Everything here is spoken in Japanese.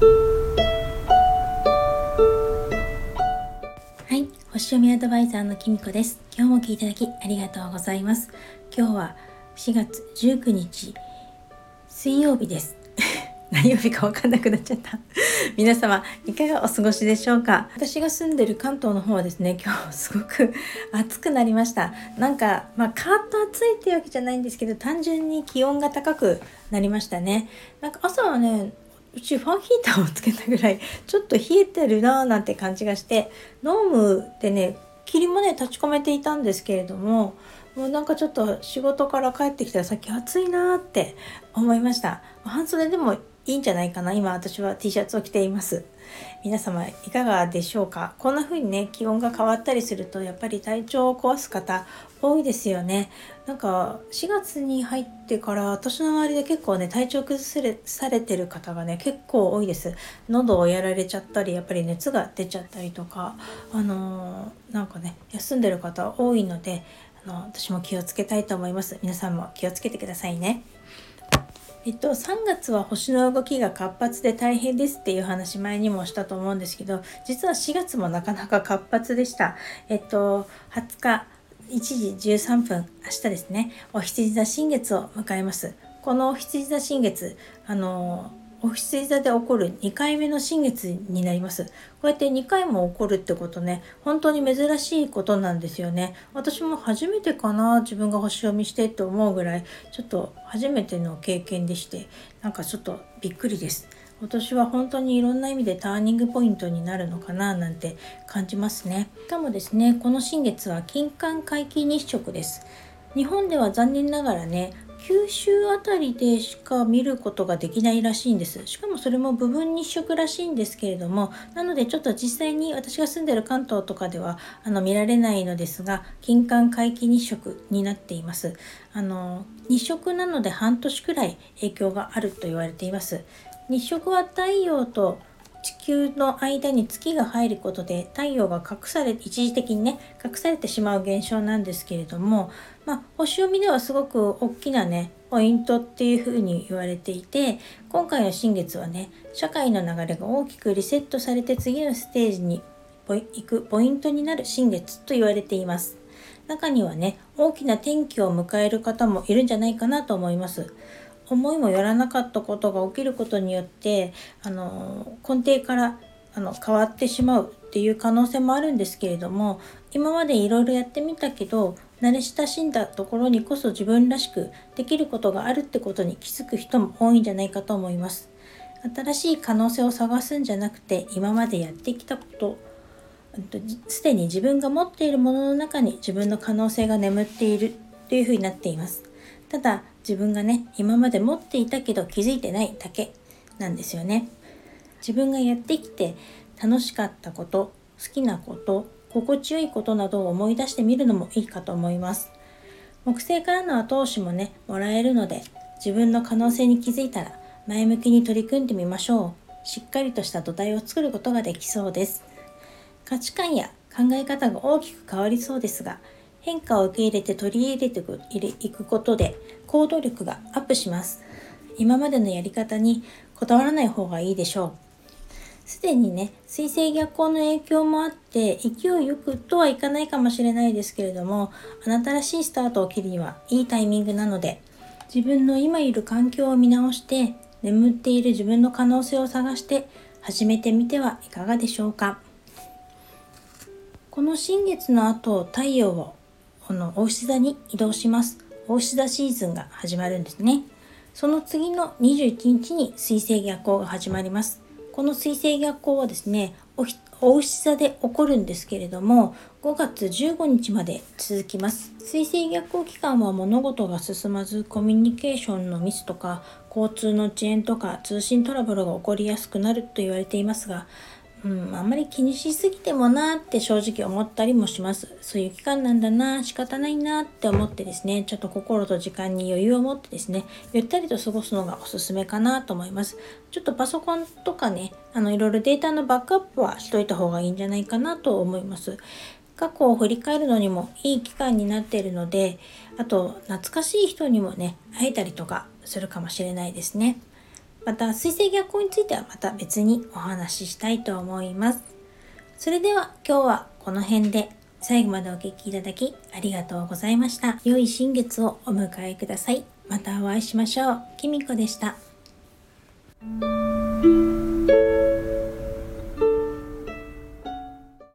はい星読みアドバイザーのきみこです。今日も聞いていただきありがとうございます。今日は4月19日水曜日です。何曜日か分かんなくなっちゃった。皆様いかがお過ごしでしょうか？私が住んでる関東の方はですね今日すごく 暑くなりました。なんかまあカーッと暑いっていうわけじゃないんですけど単純に気温が高くなりましたね。なんか朝はねうちファンヒーターをつけたぐらいちょっと冷えてるなーなんて感じがしてノームでね霧もね立ち込めていたんですけれどももうなんかちょっと仕事から帰ってきたらさっき暑いなーって思いました。半袖でもいいんじゃないかな。今私は T シャツを着ています。皆様いかがでしょうか？こんな風にね気温が変わったりするとやっぱり体調を壊す方多いですよね。なんか4月に入ってから私の周りで結構ね体調崩されてる方がね結構多いです。喉をやられちゃったりやっぱり熱が出ちゃったりとかあのー、なんかね休んでる方多いのであの私も気をつけたいと思います。皆さんも気をつけてくださいね。えっと、3月は星の動きが活発で大変ですっていう話前にもしたと思うんですけど実は4月もなかなか活発でした。えっと、20日1時13分明日ですねお羊座新月を迎えます。このお羊座新月あのお羊座で起こる2回目の新月になります。こうやって2回も起こるってことね、本当に珍しいことなんですよね。私も初めてかな、自分が星読みしてって思うぐらい、ちょっと初めての経験でして、なんかちょっとびっくりです。私は本当にいろんな意味でターニングポイントになるのかななんて感じますね。しかもですね、この新月は金環皆既日食です。日本では残念ながらね九州あたりでしか見ることができないらしいんです。しかもそれも部分日食らしいんですけれども、なのでちょっと実際に私が住んでる関東とかではあの見られないのですが、金環皆既日食になっています。あの日食なので半年くらい影響があると言われています。日食は太陽と地球の間に月が入ることで太陽が隠され一時的にね隠されてしまう現象なんですけれども、まあ、星読みではすごく大きなねポイントっていうふうに言われていて今回の新月はね社会の流れが大きくリセットされて次のステージに行くポイントになる新月と言われています。中にはね大きな転機を迎える方もいるんじゃないかなと思います。思いもよらなかったことが起きることによってあの根底からあの変わってしまうっていう可能性もあるんですけれども今までいろいろやってみたけど慣れ親しんだところにこそ自分らしくできることがあるってことに気づく人も多いんじゃないかと思います。新しい可能性を探すんじゃなくて今までやってきたことすでに自分が持っているものの中に自分の可能性が眠っているというふうになっています。ただ自分がね今まで持っていたけど気づいてないだけなんですよね。自分がやってきて楽しかったこと好きなこと心地よいことなどを思い出してみるのもいいかと思います。木星からの後押しもねもらえるので自分の可能性に気づいたら前向きに取り組んでみましょう。しっかりとした土台を作ることができそうです。価値観や考え方が大きく変わりそうですが変化を受け入れて取り入れていくことで行動力がアップします。今までのやり方にこだわらない方がいいでしょう。すでにね、水星逆行の影響もあって、勢いよくとはいかないかもしれないですけれども、あなたらしいスタートを切るにはいいタイミングなので、自分の今いる環境を見直して、眠っている自分の可能性を探して始めてみてはいかがでしょうか。この新月の後、太陽をこの大牛座に移動します。大牛座シーズンが始まるんですね。その次の21日に水星逆行が始まります。この水星逆行はですね、お牛座で起こるんですけれども、5月15日まで続きます。水星逆行期間は物事が進まず、コミュニケーションのミスとか、交通の遅延とか、通信トラブルが起こりやすくなると言われていますが、うん、あんまり気にしすぎてもなって正直思ったりもします。そういう期間なんだな、仕方ないなって思ってですね、ちょっと心と時間に余裕を持ってですね、ゆったりと過ごすのがおすすめかなと思います。ちょっとパソコンとかね、あのいろいろデータのバックアップはしといた方がいいんじゃないかなと思います。過去を振り返るのにもいい期間になっているので、あと懐かしい人にもね、会えたりとかするかもしれないですね。また水星逆行についてはまた別にお話ししたいと思います。それでは今日はこの辺で最後までお聴きいただきありがとうございました。良い新月をお迎えください。またお会いしましょう。きみこでした。